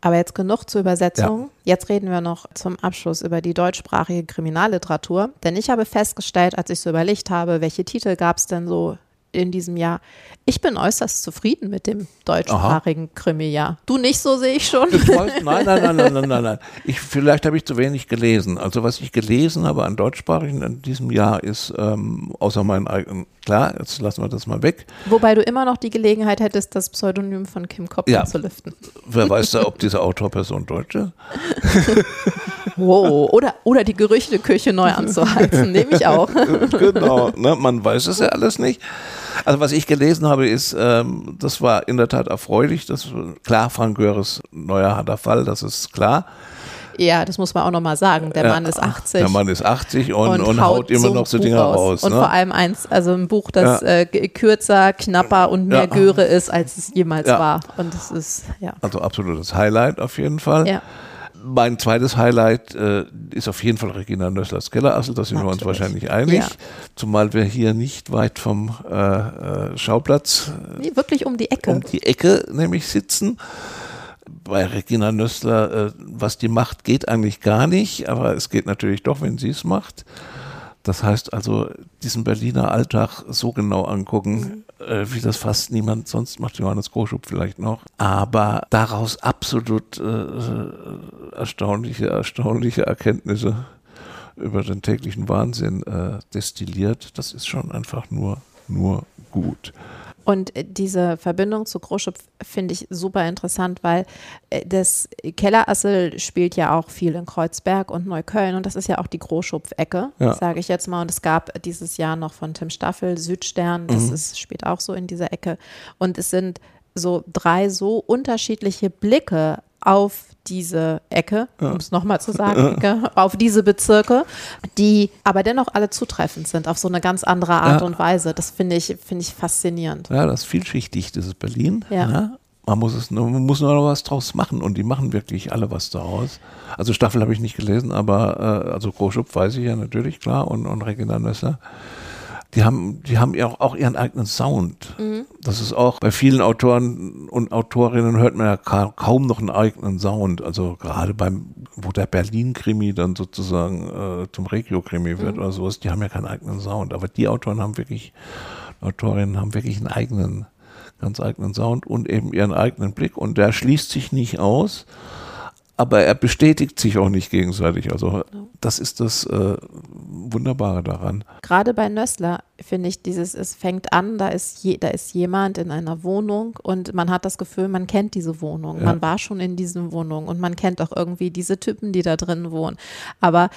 Aber jetzt genug zur Übersetzung. Ja. Jetzt reden wir noch zum Abschluss über die deutschsprachige Kriminalliteratur. Denn ich habe festgestellt, als ich so überlegt habe, welche Titel gab es denn so in diesem Jahr. Ich bin äußerst zufrieden mit dem deutschsprachigen Krimi-Jahr. Du nicht so, sehe ich schon. Nein, nein, nein, nein, nein, nein, nein. Ich, vielleicht habe ich zu wenig gelesen. Also was ich gelesen habe an deutschsprachigen in diesem Jahr ist, ähm, außer meinen eigenen, klar, jetzt lassen wir das mal weg. Wobei du immer noch die Gelegenheit hättest, das Pseudonym von Kim Koppel zu lüften. Wer weiß da, ob diese Autorperson Deutsche? wow. Oder, oder die Gerüchteküche neu anzuheizen, nehme ich auch. genau, ne? man weiß es ja alles nicht. Also was ich gelesen habe, ist, ähm, das war in der Tat erfreulich. Das klar, Frank Göres neuer harter Fall, das ist klar. Ja, das muss man auch nochmal sagen. Der Mann ist 80. Der Mann ist 80 und, und, und haut, haut, immer so noch so Dinge raus. raus und ne? vor allem eins, also ein Buch, das ja. äh, kürzer, knapper und mehr ja. Göre ist, als es jemals war. Und das ist, ja. Also absolutes Highlight auf jeden Fall. Ja mein zweites Highlight äh, ist auf jeden Fall Regina Nösslers Kellerassel, da sind Natürlich. wir uns wahrscheinlich einig. Ja. Zumal wir hier nicht weit vom äh, äh, Schauplatz. Nee, wirklich um die Ecke. Um die Ecke nämlich sitzen. Bei Regina Nössler, äh, was die macht, geht eigentlich gar nicht, aber es geht natürlich doch, wenn sie es macht. Das heißt also, diesen Berliner Alltag so genau angucken, mhm. Äh, wie das fast niemand sonst macht, Johannes Groschub vielleicht noch, aber daraus absolut äh, erstaunliche, erstaunliche Erkenntnisse über den täglichen Wahnsinn äh, destilliert. Das ist schon einfach nur, nur gut. Und äh, diese Verbindung zu Großschupf finde ich super interessant, weil äh, das Kellerassel spielt ja auch viel in Kreuzberg und Neukölln und das ist ja auch die Großschupf-Ecke, ja. sage ich jetzt mal. Und es gab dieses Jahr noch von Tim Staffel Südstern, das mhm. ist, spielt auch so in dieser Ecke. Und es sind so drei so unterschiedliche Blicke auf diese Ecke, um es nochmal zu sagen, Ecke, auf diese Bezirke, die aber dennoch alle zutreffend sind, auf so eine ganz andere Art Ja. und Weise. Das finde ich, finde ich faszinierend. Ja, das ist vielschichtig, das ist Berlin. Ja. ne? Man muss, es, nur- man muss nur noch was draus machen und die machen wirklich alle was daraus. Also Staffel habe ich nicht gelesen, aber äh, also Großschub weiß ich ja natürlich, klar, und, und Regina Nössler. Die haben, die haben ja auch, auch ihren eigenen Sound. Das ist auch bei vielen Autoren und Autorinnen hört man ja ka kaum noch einen eigenen Sound. Also gerade beim, wo der Berlin-Krimi dann sozusagen äh, zum Regio-Krimi wird oder sowas, die haben ja keinen eigenen Sound. Aber die Autoren haben wirklich, Autorinnen haben wirklich einen eigenen, ganz eigenen Sound und eben ihren eigenen Blick. Und der schließt sich nicht aus, aber er bestätigt sich auch nicht gegenseitig. Also das ist das äh, Wunderbare daran. Gerade bei Nössler finde ich dieses, es fängt an, da ist, je, da ist jemand in einer Wohnung und man hat das Gefühl, man kennt diese Wohnung. Ja. Man war schon in diesen Wohnungen und man kennt auch irgendwie diese Typen, die da drin wohnen. Aber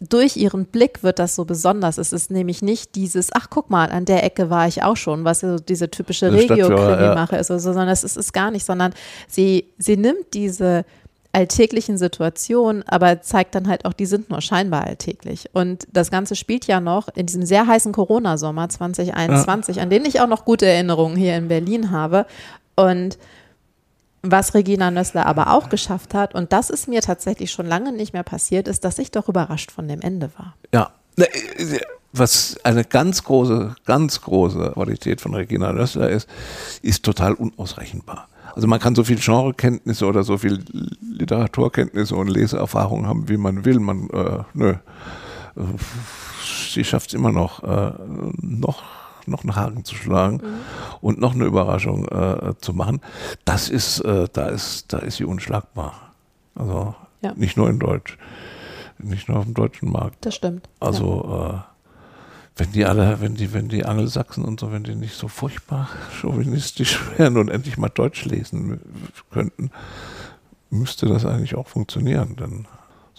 durch ihren Blick wird das so besonders. Es ist nämlich nicht dieses, ach guck mal, an der Ecke war ich auch schon, was so diese typische Regio-Krimi-Mache ist, oder so, sondern es ist es gar nicht, sondern sie, sie nimmt diese alltäglichen Situationen, aber zeigt dann halt auch, die sind nur scheinbar alltäglich. Und das Ganze spielt ja noch in diesem sehr heißen Corona-Sommer 2021, an den ich auch noch gute Erinnerungen hier in Berlin habe. Und was Regina Nössler aber auch geschafft hat, und das ist mir tatsächlich schon lange nicht mehr passiert, ist, dass ich doch überrascht von dem Ende war. Ja. Ne, äh, Was eine ganz große, ganz große Qualität von Regina Nössler ist, ist total unausrechenbar. Also man kann so viel Genrekenntnisse oder so viel Literaturkenntnisse und Leseerfahrung haben, wie man will. Man, äh, nö. Äh, Sie schafft es immer noch, äh, noch, noch einen Haken zu schlagen und noch eine Überraschung äh, zu machen. Das ist, äh, da ist, da ist sie unschlagbar. Also Ja. nicht nur in Deutsch, nicht nur auf dem deutschen Markt. Das stimmt. Also äh, wenn die alle, wenn die, wenn die Angelsachsen und so, wenn die nicht so furchtbar chauvinistisch wären und endlich mal Deutsch lesen könnten, müsste das eigentlich auch funktionieren. Denn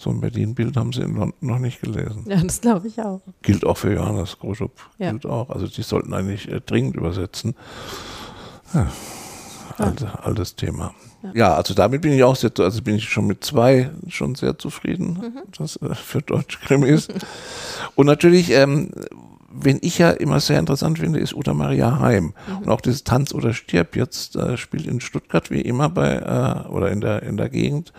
so ein Berlin-Bild haben sie in London noch nicht gelesen. ja, das glaube ich auch. Gilt auch für Johannes Groschub. Ja. Gilt auch. Also die sollten eigentlich äh, dringend übersetzen. Ja, alte, altes Thema. Ja. also damit bin ich auch sehr, also bin ich schon mit zwei schon sehr zufrieden, Mhm. das äh, für Deutsch Krimis. Und natürlich, ähm, wen ich ja immer sehr interessant finde, ist Uta Maria Heim. Mhm. Und auch dieses Tanz oder Stirb jetzt äh, spielt in Stuttgart wie immer bei äh, oder in der in der Gegend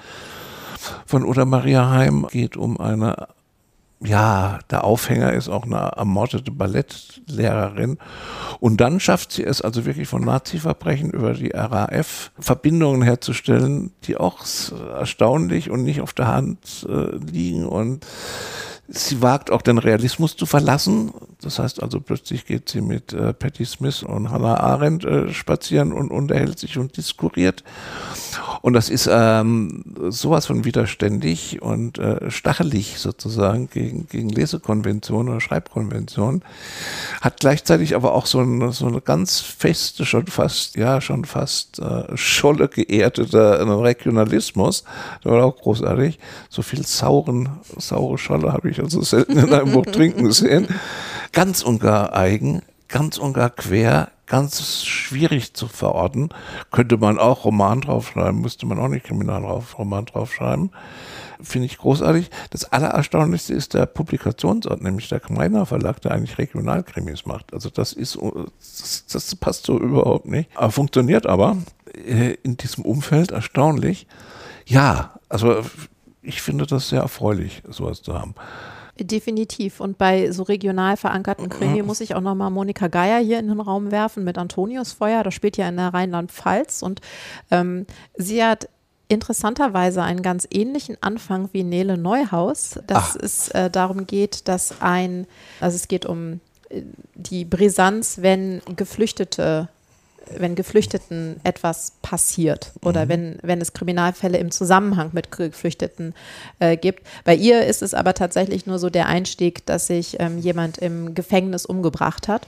von Uta Maria Heim geht um eine ja, der Aufhänger ist auch eine ermordete Ballettlehrerin. Und dann schafft sie es also wirklich von Nazi-Verbrechen über die RAF Verbindungen herzustellen, die auch erstaunlich und nicht auf der Hand äh, liegen. Und sie wagt auch den Realismus zu verlassen. Das heißt also, plötzlich geht sie mit äh, Patti Smith und Hannah Arendt äh, spazieren und unterhält sich und diskuriert. Und das ist ähm, sowas von widerständig und äh, stachelig sozusagen gegen, gegen Lesekonventionen oder Schreibkonventionen. Hat gleichzeitig aber auch so eine, so eine ganz feste, schon fast, ja, schon fast äh, scholle geerdete äh, Regionalismus. Der war auch großartig. So viel sauren, saure Scholle habe ich also selten in einem Buch trinken sehen. Ganz und gar eigen, ganz und gar quer, ganz schwierig zu verorten. Könnte man auch Roman draufschreiben, müsste man auch nicht Kriminalroman draufschreiben. Finde ich großartig. Das Allererstaunlichste ist der Publikationsort, nämlich der Gemeiner Verlag, der eigentlich Regionalkrimis macht. Also das ist, das, das passt so überhaupt nicht. Aber funktioniert aber äh, in diesem Umfeld erstaunlich. Ja, also ich finde das sehr erfreulich, sowas zu haben. Definitiv. Und bei so regional verankerten Krimi muss ich auch nochmal Monika Geier hier in den Raum werfen mit Antonius Feuer. Das spielt ja in der Rheinland-Pfalz. Und ähm, sie hat interessanterweise einen ganz ähnlichen Anfang wie Nele Neuhaus, dass Ach. es äh, darum geht, dass ein, also es geht um äh, die Brisanz, wenn Geflüchtete wenn Geflüchteten etwas passiert oder wenn, wenn es Kriminalfälle im Zusammenhang mit Geflüchteten äh, gibt. Bei ihr ist es aber tatsächlich nur so der Einstieg, dass sich ähm, jemand im Gefängnis umgebracht hat.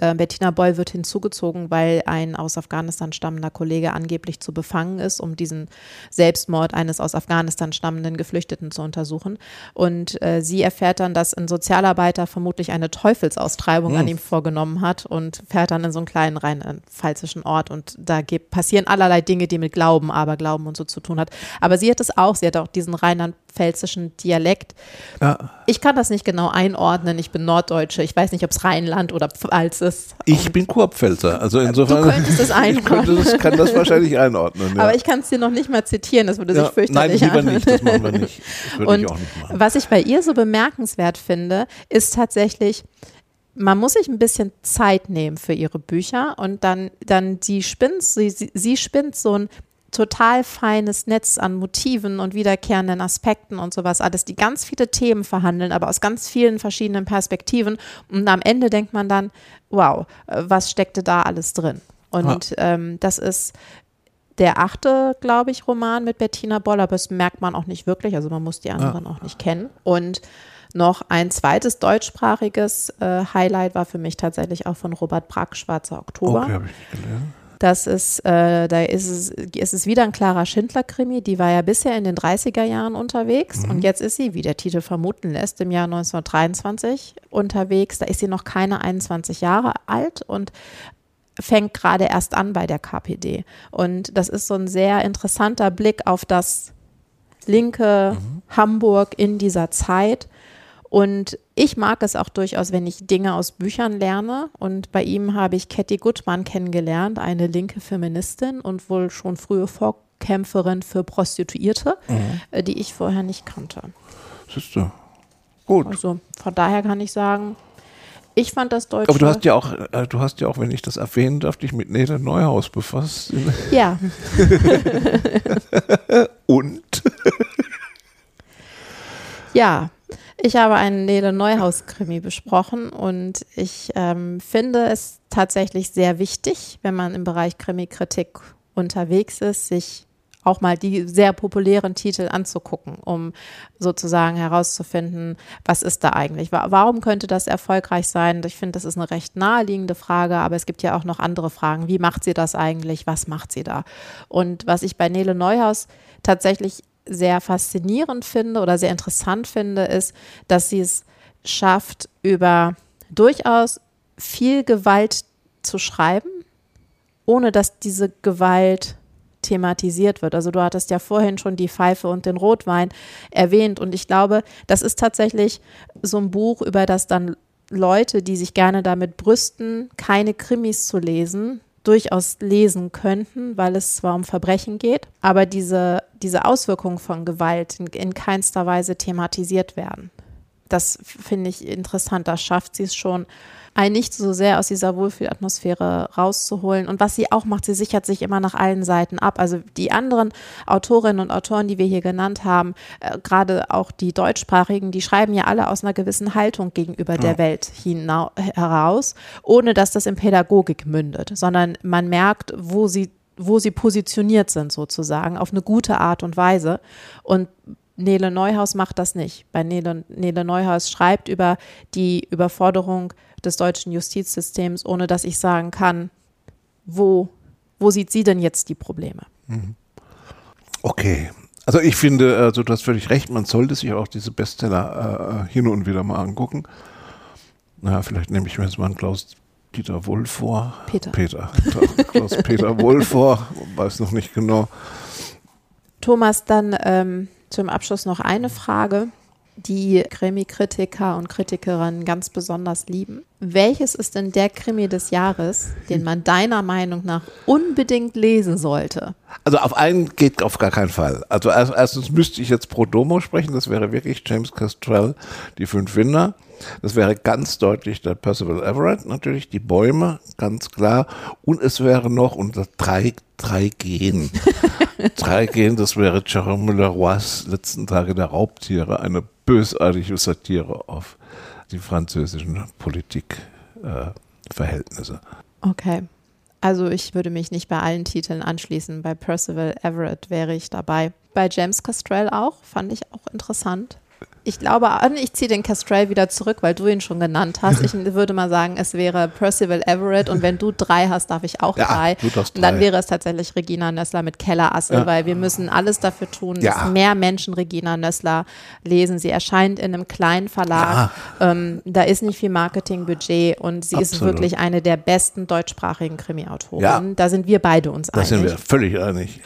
Äh, Bettina Boll wird hinzugezogen, weil ein aus Afghanistan stammender Kollege angeblich zu befangen ist, um diesen Selbstmord eines aus Afghanistan stammenden Geflüchteten zu untersuchen. Und äh, sie erfährt dann, dass ein Sozialarbeiter vermutlich eine Teufelsaustreibung hm. an ihm vorgenommen hat und fährt dann in so einen kleinen rheinpfälzischen Ort und da passieren allerlei Dinge, die mit Glauben, Aberglauben und so zu tun hat. Aber sie hat es auch, sie hat auch diesen rheinland-pfälzischen Dialekt. Ja. Ich kann das nicht genau einordnen, ich bin Norddeutsche, ich weiß nicht, ob es Rheinland oder Pfalz ist. Ich bin Kurpfälzer, also insofern. Du könntest es einordnen. Ich kann das wahrscheinlich einordnen. Ja. Aber ich kann es dir noch nicht mal zitieren, das würde sich ja, fürchterlich Nein, lieber anhören. nicht, das machen wir nicht. Das würde ich auch nicht machen. Was ich bei ihr so bemerkenswert finde, ist tatsächlich, man muss sich ein bisschen Zeit nehmen für ihre Bücher und dann, dann die spinnt, sie, sie spinnt so ein total feines Netz an Motiven und wiederkehrenden Aspekten und sowas alles, die ganz viele Themen verhandeln, aber aus ganz vielen verschiedenen Perspektiven. Und am Ende denkt man dann, wow, äh, was steckte da alles drin? Und ja. ähm, das ist der achte, glaube ich, Roman mit Bettina Boll, aber das merkt man auch nicht wirklich. Also man muss die anderen ja. auch nicht kennen. Und noch ein zweites deutschsprachiges äh, Highlight war für mich tatsächlich auch von Robert Brack, Schwarzer Oktober. Okay, habe ich gelesen. Das ist, äh, da ist es, ist es wieder ein klarer Schindler-Krimi. Die war ja bisher in den 30er Jahren unterwegs mhm. und jetzt ist sie, wie der Titel vermuten lässt, im Jahr 1923 unterwegs. Da ist sie noch keine 21 Jahre alt und fängt gerade erst an bei der KPD. Und das ist so ein sehr interessanter Blick auf das linke mhm. Hamburg in dieser Zeit und ich mag es auch durchaus, wenn ich Dinge aus Büchern lerne. Und bei ihm habe ich Cathy Gutmann kennengelernt, eine linke Feministin und wohl schon frühe Vorkämpferin für Prostituierte, mhm. Äh, die ich vorher nicht kannte. Siehst du. Gut. Also von daher kann ich sagen, ich fand das Deutsche. Aber du hast ja auch, äh, du hast ja auch, wenn ich das erwähnen darf, dich mit Nele Neuhaus befasst. Ja. Und? ja, ich habe einen Nele Neuhaus-Krimi besprochen und ich ähm, finde es tatsächlich sehr wichtig, wenn man im Bereich Krimi-Kritik unterwegs ist, sich auch mal die sehr populären Titel anzugucken, um sozusagen herauszufinden, was ist da eigentlich? Warum könnte das erfolgreich sein? Ich finde, das ist eine recht naheliegende Frage, aber es gibt ja auch noch andere Fragen. Wie macht sie das eigentlich? Was macht sie da? Und was ich bei Nele Neuhaus tatsächlich sehr faszinierend finde oder sehr interessant finde, ist, dass sie es schafft, über durchaus viel Gewalt zu schreiben, ohne dass diese Gewalt thematisiert wird. Also du hattest ja vorhin schon die Pfeife und den Rotwein erwähnt und ich glaube, das ist tatsächlich so ein Buch, über das dann Leute, die sich gerne damit brüsten, keine Krimis zu lesen, durchaus lesen könnten, weil es zwar um Verbrechen geht, aber diese, diese Auswirkungen von Gewalt in, in keinster Weise thematisiert werden. Das finde ich interessant. Da schafft sie es schon, einen nicht so sehr aus dieser Wohlfühlatmosphäre rauszuholen. Und was sie auch macht, sie sichert sich immer nach allen Seiten ab. Also die anderen Autorinnen und Autoren, die wir hier genannt haben, äh, gerade auch die deutschsprachigen, die schreiben ja alle aus einer gewissen Haltung gegenüber ja. der Welt heraus, ohne dass das in Pädagogik mündet, sondern man merkt, wo sie wo sie positioniert sind sozusagen, auf eine gute Art und Weise. Und Nele Neuhaus macht das nicht. Bei Nele, Nele Neuhaus schreibt über die Überforderung des deutschen Justizsystems, ohne dass ich sagen kann, wo, wo sieht sie denn jetzt die Probleme? Mhm. Okay. Also ich finde, also du hast völlig recht, man sollte sich auch diese Bestseller äh, hin und wieder mal angucken. Na, vielleicht nehme ich mir jetzt mal einen Klaus Dieter Wohl vor. Peter. Peter. Klaus Peter vor, weiß noch nicht genau. Thomas, dann ähm, zum Abschluss noch eine Frage die Krimi-Kritiker und Kritikerinnen ganz besonders lieben. Welches ist denn der Krimi des Jahres, den man deiner Meinung nach unbedingt lesen sollte? Also auf einen geht auf gar keinen Fall. Also erstens müsste ich jetzt pro Domo sprechen, das wäre wirklich James Castrell, die fünf Winder. Das wäre ganz deutlich der Percival Everett, natürlich, die Bäume, ganz klar. Und es wäre noch unter drei, drei Gehen. drei Gehen, das wäre Jerome Leroy's Letzten Tage der Raubtiere, eine bösartige Satire auf die französischen Politikverhältnisse. Äh, okay. Also ich würde mich nicht bei allen Titeln anschließen. Bei Percival Everett wäre ich dabei. Bei James Castrell auch, fand ich auch interessant. Ich glaube, ich ziehe den Castrell wieder zurück, weil du ihn schon genannt hast. Ich würde mal sagen, es wäre Percival Everett und wenn du drei hast, darf ich auch Ja, drei. du darfst Und dann drei. wäre es tatsächlich Regina Nössler mit Kellerassel, Ja. weil wir müssen alles dafür tun, Ja. dass mehr Menschen Regina Nössler lesen. Sie erscheint in einem kleinen Verlag. Ähm, da ist nicht viel Marketingbudget und sie ist Absolut. wirklich eine der besten deutschsprachigen Krimi-Autoren. Da sind wir beide uns Da einig. sind wir völlig einig.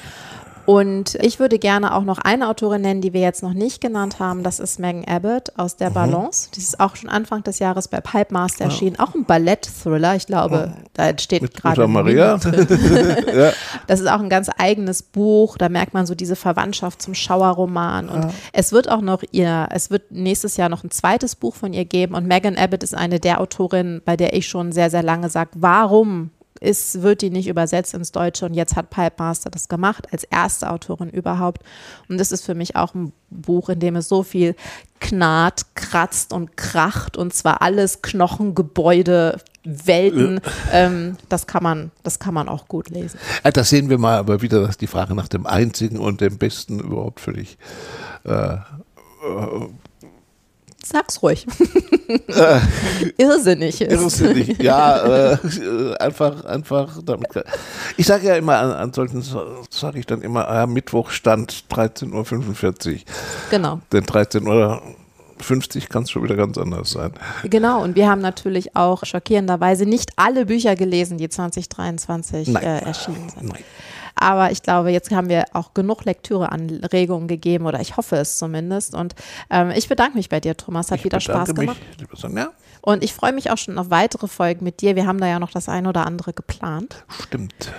Und ich würde gerne auch noch eine Autorin nennen, die wir jetzt noch nicht genannt haben. Das ist Megan Abbott aus Mhm. der Balance. Die ist auch schon Anfang des Jahres bei Pipe Master erschienen. Auch ein Ballett-Thriller. Ich glaube, da entsteht gerade. Maria. Drin. Das ist auch ein ganz eigenes Buch. Da merkt man so diese Verwandtschaft zum Schauerroman. Und es wird auch noch ihr, es wird nächstes Jahr noch ein zweites Buch von ihr geben. Und Megan Abbott ist eine der Autorinnen, bei der ich schon sehr, sehr lange sage, warum ist, wird die nicht übersetzt ins Deutsche und jetzt hat Pipe Master das gemacht, als erste Autorin überhaupt. Und das ist für mich auch ein Buch, in dem es so viel knarrt, kratzt und kracht und zwar alles Knochen, Gebäude, Welten. Ähm, das kann man, das kann man auch gut lesen. Äh, Das sehen wir mal aber wieder, dass die Frage nach dem einzigen und dem besten überhaupt völlig äh, Sag's ruhig. Irrsinnig ist. irrsinnig. ja, äh, einfach, einfach damit. Ich sage ja immer an, an solchen, sage ich dann immer, ah, Mittwoch stand 13.45 Uhr. Genau. Denn 13 Uhr 50 kann es schon wieder ganz anders sein. Genau, und wir haben natürlich auch schockierenderweise nicht alle Bücher gelesen, die 2023 Nein. äh, erschienen sind. Nein. Aber ich glaube, jetzt haben wir auch genug Lektüreanregungen gegeben oder ich hoffe es zumindest. Und ähm, ich bedanke mich bei dir, Thomas. Hat Ich wieder Spaß gemacht. mich, Sonja. Und ich freue mich auch schon auf weitere Folgen mit dir. Wir haben da ja noch das ein oder andere geplant. Stimmt.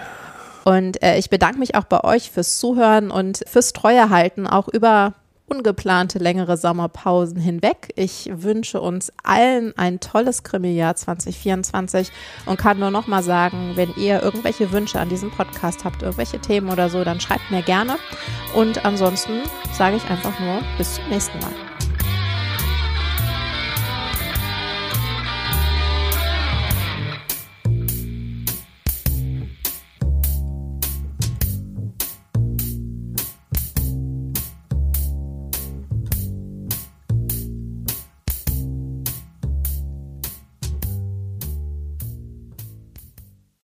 Und äh, ich bedanke mich auch bei euch fürs Zuhören und fürs Treuehalten, auch über ungeplante längere Sommerpausen hinweg. Ich wünsche uns allen ein tolles Krimijahr 2024 und kann nur noch mal sagen, wenn ihr irgendwelche Wünsche an diesem Podcast habt, irgendwelche Themen oder so, dann schreibt mir gerne. Und ansonsten sage ich einfach nur bis zum nächsten Mal.